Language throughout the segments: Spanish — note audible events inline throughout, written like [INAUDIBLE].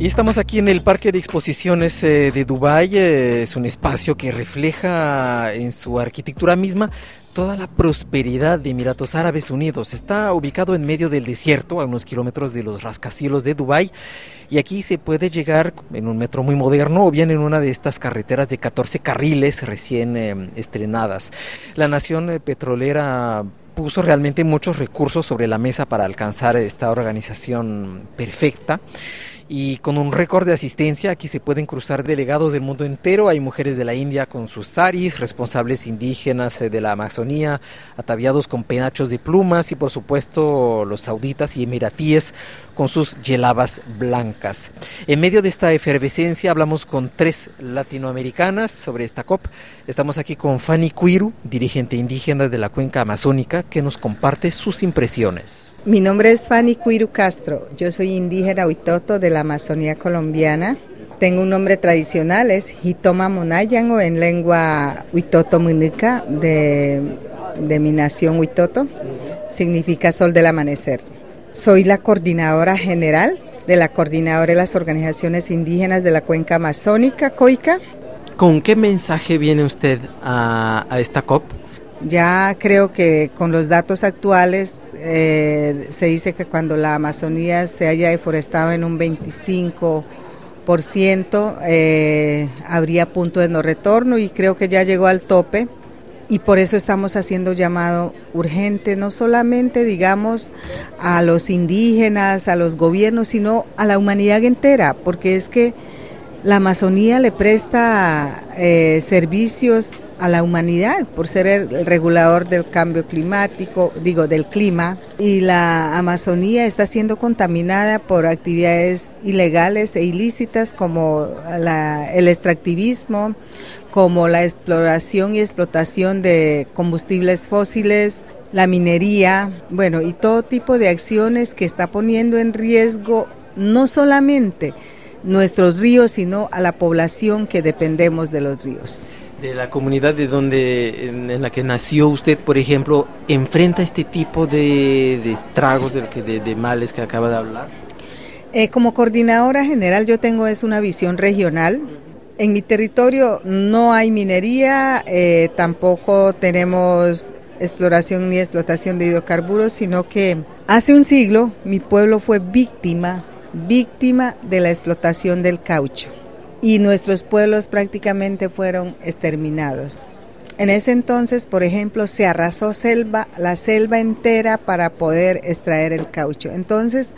Y estamos aquí en el Parque de Exposiciones eh, de Dubái. Eh, es un espacio que refleja en su arquitectura misma toda la prosperidad de Emiratos Árabes Unidos. Está ubicado en medio del desierto, a unos kilómetros de los rascacielos de Dubái. Y aquí se puede llegar en un metro muy moderno o bien en una de estas carreteras de 14 carriles recién eh, estrenadas. La nación petrolera puso realmente muchos recursos sobre la mesa para alcanzar esta organización perfecta y con un récord de asistencia aquí se pueden cruzar delegados del mundo entero. Hay mujeres de la India con sus saris, responsables indígenas eh, de la Amazonía, ataviados con penachos de plumas y por supuesto los sauditas y emiratíes con sus yelabas blancas. En medio de esta efervescencia hablamos con tres latinoamericanas sobre esta COP. Estamos aquí con Fanny Cuiru, dirigente indígena de la cuenca amazónica, que nos comparte sus impresiones. Mi nombre es Fanny Cuiru Castro. Yo soy indígena huitoto de la Amazonía colombiana. Tengo un nombre tradicional, es Hitoma Monayan o en lengua huitoto munica de, de mi nación huitoto. Significa sol del amanecer. Soy la coordinadora general de la coordinadora de las organizaciones indígenas de la cuenca amazónica, COICA. ¿Con qué mensaje viene usted a esta COP? Ya creo que con los datos actuales eh, se dice que cuando la Amazonía se haya deforestado en un 25%, eh, habría punto de no retorno y creo que ya llegó al tope. Y por eso estamos haciendo llamado urgente, no solamente digamos a los indígenas, a los gobiernos, sino a la humanidad entera, porque es que la Amazonía le presta eh, servicios a la humanidad por ser el regulador del cambio climático, digo, del clima, y la Amazonía está siendo contaminada por actividades ilegales e ilícitas como el extractivismo, como la exploración y explotación de combustibles fósiles, la minería, bueno, y todo tipo de acciones que está poniendo en riesgo no solamente nuestros ríos, sino a la población que dependemos de los ríos de la comunidad de donde en, la que nació usted, por ejemplo, enfrenta este tipo de, estragos, de, de, de, males que acaba de hablar? Eh, como coordinadora general yo tengo es una visión regional. En mi territorio no hay minería, eh, tampoco tenemos exploración ni explotación de hidrocarburos, sino que hace un siglo mi pueblo fue víctima, víctima de la explotación del caucho y nuestros pueblos prácticamente fueron exterminados. En ese entonces, por ejemplo, se arrasó selva, la selva entera para poder extraer el caucho. Entonces,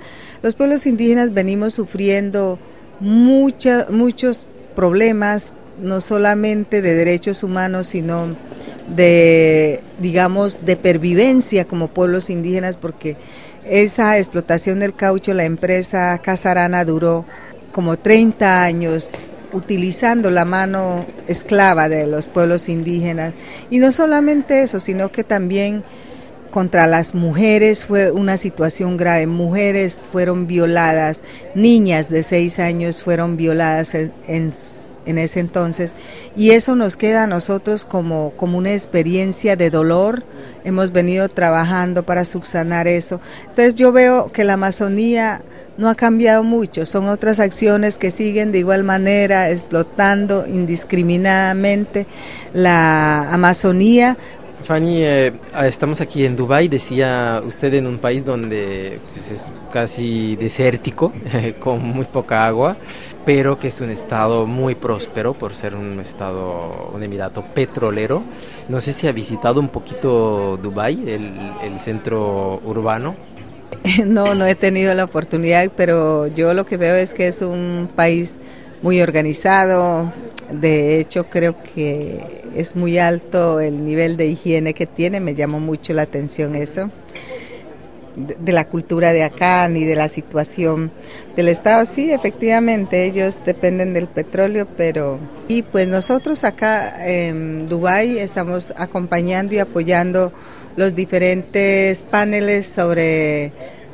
los pueblos indígenas venimos sufriendo muchos problemas, no solamente de derechos humanos, sino de, digamos, de pervivencia como pueblos indígenas, porque esa explotación del caucho, la empresa Casarana duró como 30 años utilizando la mano esclava de los pueblos indígenas. Y no solamente eso, sino que también contra las mujeres fue una situación grave. Mujeres fueron violadas, niñas de seis años fueron violadas en, en, ese entonces. Y eso nos queda a nosotros como, como una experiencia de dolor. Hemos venido trabajando para subsanar eso. Entonces yo veo que la Amazonía no ha cambiado mucho, son otras acciones que siguen de igual manera explotando indiscriminadamente la Amazonía. Fanny, eh, estamos aquí en Dubái, decía usted en un país donde pues, es casi desértico, [LAUGHS] con muy poca agua, pero que es un estado muy próspero por ser un estado, un emirato petrolero. No sé si ha visitado un poquito Dubái, el, el centro urbano. [LAUGHS] No, no he tenido la oportunidad, pero yo lo que veo es que es un país muy organizado. De hecho, creo que es muy alto el nivel de higiene que tiene. Me llamó mucho la atención eso. De, la cultura de acá ni de la situación del Estado. Sí, efectivamente, ellos dependen del petróleo, pero. Y pues nosotros acá en Dubái estamos acompañando y apoyando los diferentes paneles sobre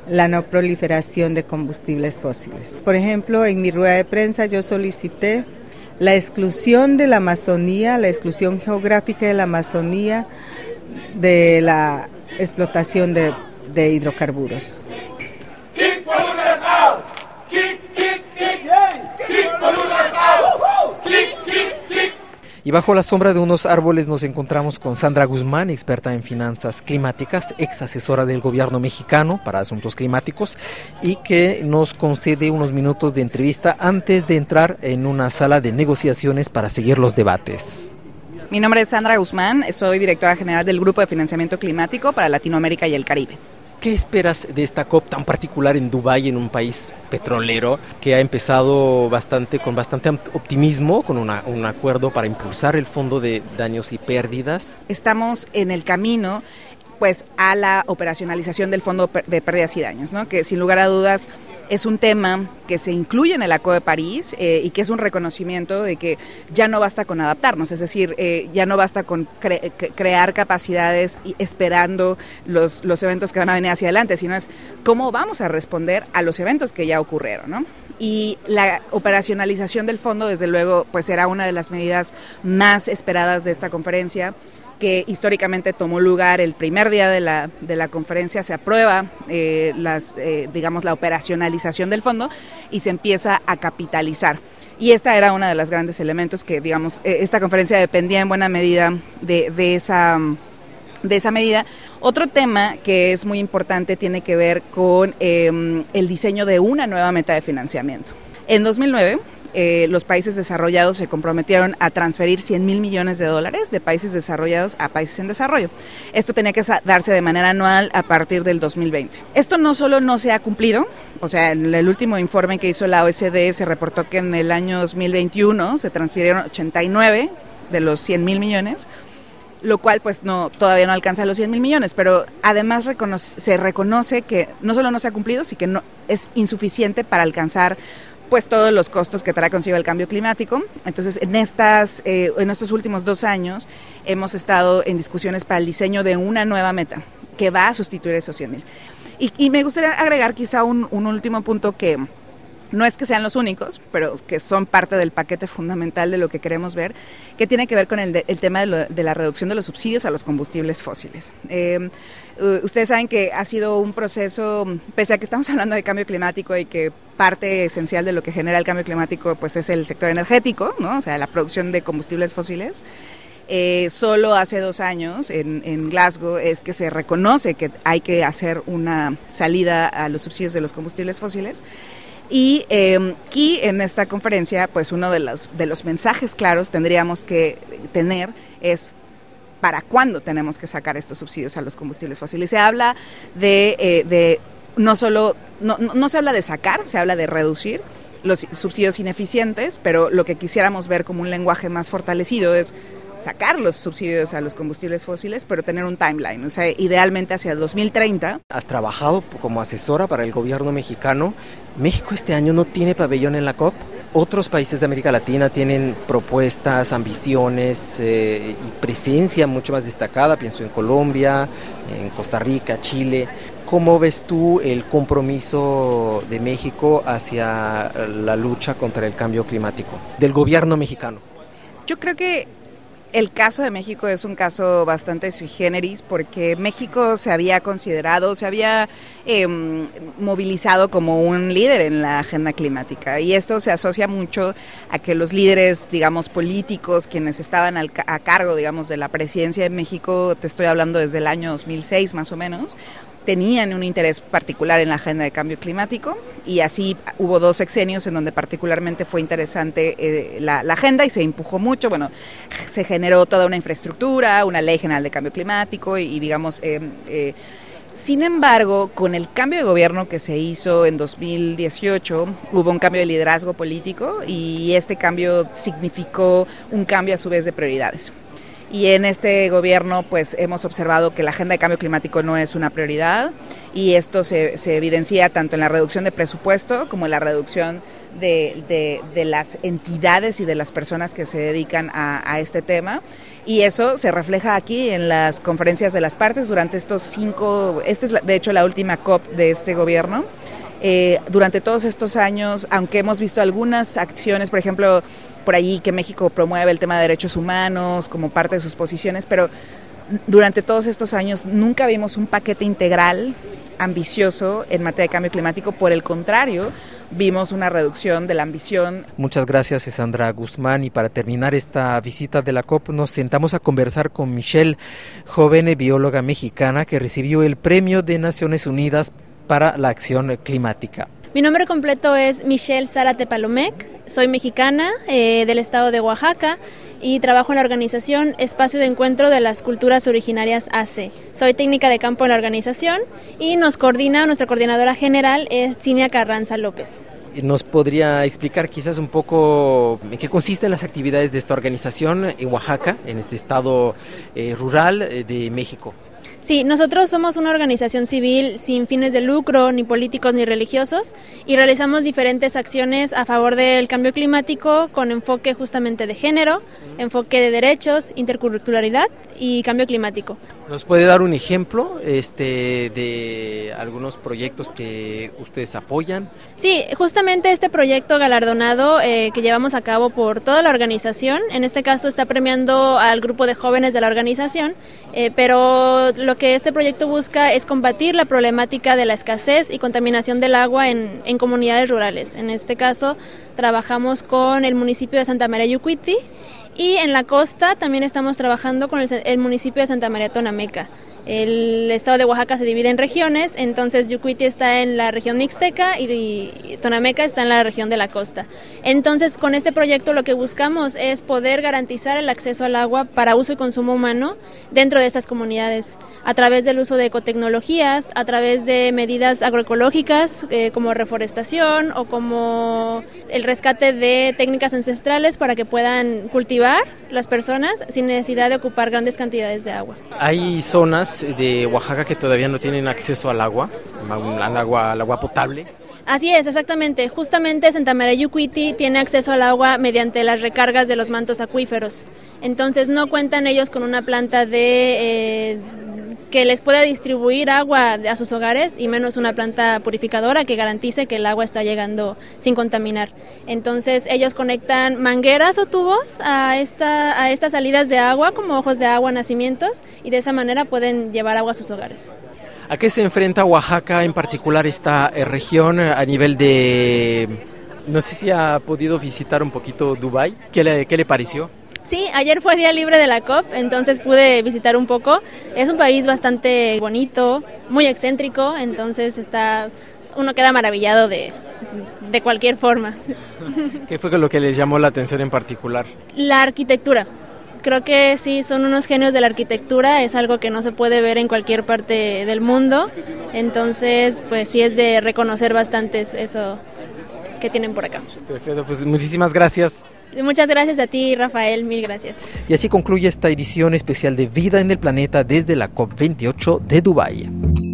la no proliferación de combustibles fósiles. Por ejemplo, en mi rueda de prensa yo solicité la exclusión de la Amazonía, la exclusión geográfica de la Amazonía de la explotación de, de hidrocarburos. Y bajo la sombra de unos árboles nos encontramos con Sandra Guzmán, experta en finanzas climáticas, ex asesora del gobierno mexicano para asuntos climáticos y que nos concede unos minutos de entrevista antes de entrar en una sala de negociaciones para seguir los debates. Mi nombre es Sandra Guzmán, soy directora general del Grupo de Financiamiento Climático para Latinoamérica y el Caribe. ¿Qué esperas de esta COP tan particular en Dubái, en un país petrolero que ha empezado bastante con bastante optimismo, con un acuerdo para impulsar el fondo de daños y pérdidas? Estamos en el camino pues a la operacionalización del Fondo de Pérdidas y Daños, ¿no? que sin lugar a dudas es un tema que se incluye en el Acuerdo de París eh, y que es un reconocimiento de que ya no basta con adaptarnos, es decir, eh, ya no basta con crear capacidades y esperando los, los eventos que van a venir hacia adelante, sino es cómo vamos a responder a los eventos que ya ocurrieron. ¿no? Y la operacionalización del fondo, desde luego, pues será una de las medidas más esperadas de esta conferencia que históricamente tomó lugar el primer día de la, de la conferencia, se aprueba eh, las, eh, digamos, la operacionalización del fondo y se empieza a capitalizar. Y esta era uno de los grandes elementos que, digamos, eh, esta conferencia dependía en buena medida de, de, esa, de esa medida. Otro tema que es muy importante tiene que ver con em, el diseño de una nueva meta de financiamiento. En 2009, eh, los países desarrollados se comprometieron a transferir 100 mil millones de dólares de países desarrollados a países en desarrollo. Esto tenía que darse de manera anual a partir del 2020. Esto no solo no se ha cumplido, o sea, en el último informe que hizo la OECD se reportó que en el año 2021 se transfirieron 89 de los 100 mil millones, lo cual pues no todavía no alcanza los 100 mil millones, pero además se reconoce que no solo no se ha cumplido, sino que no, es insuficiente para alcanzar pues todos los costos que trae consigo el cambio climático. Entonces, en, estas, eh, en estos últimos dos años hemos estado en discusiones para el diseño de una nueva meta que va a sustituir esos 100 mil. Y, me gustaría agregar quizá un, un último punto que no es que sean los únicos, pero que son parte del paquete fundamental de lo que queremos ver, que tiene que ver con el, tema de, la reducción de los subsidios a los combustibles fósiles. Eh, ustedes saben que ha sido un proceso, pese a que estamos [LAUGHS] hablando de cambio climático y que parte esencial de lo que genera el cambio climático pues es el sector energético, ¿no? o sea, la producción de combustibles fósiles. Eh, solo hace dos años en, Glasgow es que se reconoce que hay que hacer una salida a los subsidios de los combustibles fósiles. Y eh, aquí en esta conferencia, pues uno de los, de los mensajes claros tendríamos que tener es para cuándo tenemos que sacar estos subsidios a los combustibles fósiles. Se habla de, eh, de no solo, no, no se habla de sacar, se habla de reducir los subsidios ineficientes, pero lo que quisiéramos ver como un lenguaje más fortalecido es sacar los subsidios a los combustibles fósiles, pero tener un timeline, o sea, idealmente hacia el 2030. Has trabajado como asesora para el gobierno mexicano. México este año no tiene pabellón en la COP. Otros países de América Latina tienen propuestas, ambiciones eh, y presencia mucho más destacada. Pienso en Colombia, en Costa Rica, Chile. ¿Cómo ves tú el compromiso de México hacia la lucha contra el cambio climático del gobierno mexicano? Yo creo que el caso de México es un caso bastante sui generis porque México se había considerado, se había em, movilizado como un líder en la agenda climática. Y esto se asocia mucho a que los líderes, digamos, políticos, quienes estaban a cargo, digamos, de la presidencia de México, te estoy hablando desde el año 2006 más o menos, tenían un interés particular en la agenda de cambio climático y así hubo dos sexenios en donde particularmente fue interesante eh, la, agenda y se empujó mucho. Bueno, se generó toda una infraestructura, una ley general de cambio climático y, digamos... Eh, eh, sin embargo, con el cambio de gobierno que se hizo en 2018, hubo un cambio de liderazgo político y este cambio significó un cambio a su vez de prioridades y en este gobierno pues hemos observado que la agenda de cambio climático no es una prioridad y esto se, se evidencia tanto en la reducción de presupuesto como en la reducción de, de, las entidades y de las personas que se dedican a, a, este tema. Y eso se refleja aquí en las conferencias de las partes durante estos cinco, esta es de hecho la última COP de este gobierno. Eh, durante todos estos años, aunque hemos visto algunas acciones, por ejemplo, por allí que México promueve el tema de derechos humanos como parte de sus posiciones, pero durante todos estos años nunca vimos un paquete integral ambicioso en materia de cambio climático, por el contrario, vimos una reducción de la ambición. Muchas gracias, Sandra Guzmán. Y para terminar esta visita de la COP, nos sentamos a conversar con Michelle, joven bióloga mexicana que recibió el Premio de Naciones Unidas para la Acción Climática. Mi nombre completo es Michelle Zárate Palomec, soy mexicana eh, del estado de Oaxaca y trabajo en la organización Espacio de Encuentro de las Culturas Originarias AC. Soy técnica de campo en la organización y nos coordina, nuestra coordinadora general es Cinia Carranza López. ¿Nos podría explicar quizás un poco en qué consisten las actividades de esta organización en Oaxaca, en este estado eh, rural eh, de México? Sí, nosotros somos una organización civil sin fines de lucro, ni políticos ni religiosos, y realizamos diferentes acciones a favor del cambio climático con enfoque justamente de género, enfoque de derechos, interculturalidad y cambio climático. ¿Nos puede dar un ejemplo este, de algunos proyectos que ustedes apoyan? Sí, justamente este proyecto galardonado eh, que llevamos a cabo por toda la organización, en este caso está premiando al grupo de jóvenes de la organización, eh, pero lo que este proyecto busca es combatir la problemática de la escasez y contaminación del agua en, comunidades rurales. En este caso, trabajamos con el municipio de Santa María Yucuiti y en la costa también estamos trabajando con el municipio de Santa María Tonameca. El estado de Oaxaca se divide en regiones, entonces Yucuiti está en la región mixteca y, Tonameca está en la región de la costa. Entonces, con este proyecto lo que buscamos es poder garantizar el acceso al agua para uso y consumo humano dentro de estas comunidades, a través del uso de ecotecnologías, a través de medidas agroecológicas eh, como reforestación o como el rescate de técnicas ancestrales para que puedan cultivar las personas sin necesidad de ocupar grandes cantidades de agua. Hay zonas de Oaxaca que todavía no tienen acceso al agua, al agua, al agua potable. Así es, exactamente. Justamente Santa María Yucuiti tiene acceso al agua mediante las recargas de los mantos acuíferos. Entonces no cuentan ellos con una planta de, eh, que les pueda distribuir agua a sus hogares y menos una planta purificadora que garantice que el agua está llegando sin contaminar. Entonces ellos conectan mangueras o tubos a, esta, a estas salidas de agua como ojos de agua, nacimientos y de esa manera pueden llevar agua a sus hogares. ¿A qué se enfrenta Oaxaca en particular esta eh, región a nivel de... No sé si ha podido visitar un poquito Dubai. ¿Qué le, qué le pareció? Sí, ayer fue día libre de la COP, entonces pude visitar un poco. Es un país bastante bonito, muy excéntrico, entonces está uno queda maravillado de, de cualquier forma. ¿Qué fue lo que les llamó la atención en particular? La arquitectura. Creo que sí, son unos genios de la arquitectura, es algo que no se puede ver en cualquier parte del mundo, entonces pues sí es de reconocer bastante eso que tienen por acá. Perfecto, pues muchísimas gracias. Muchas gracias a ti, Rafael, mil gracias. Y así concluye esta edición especial de Vida en el Planeta desde la COP28 de Dubái.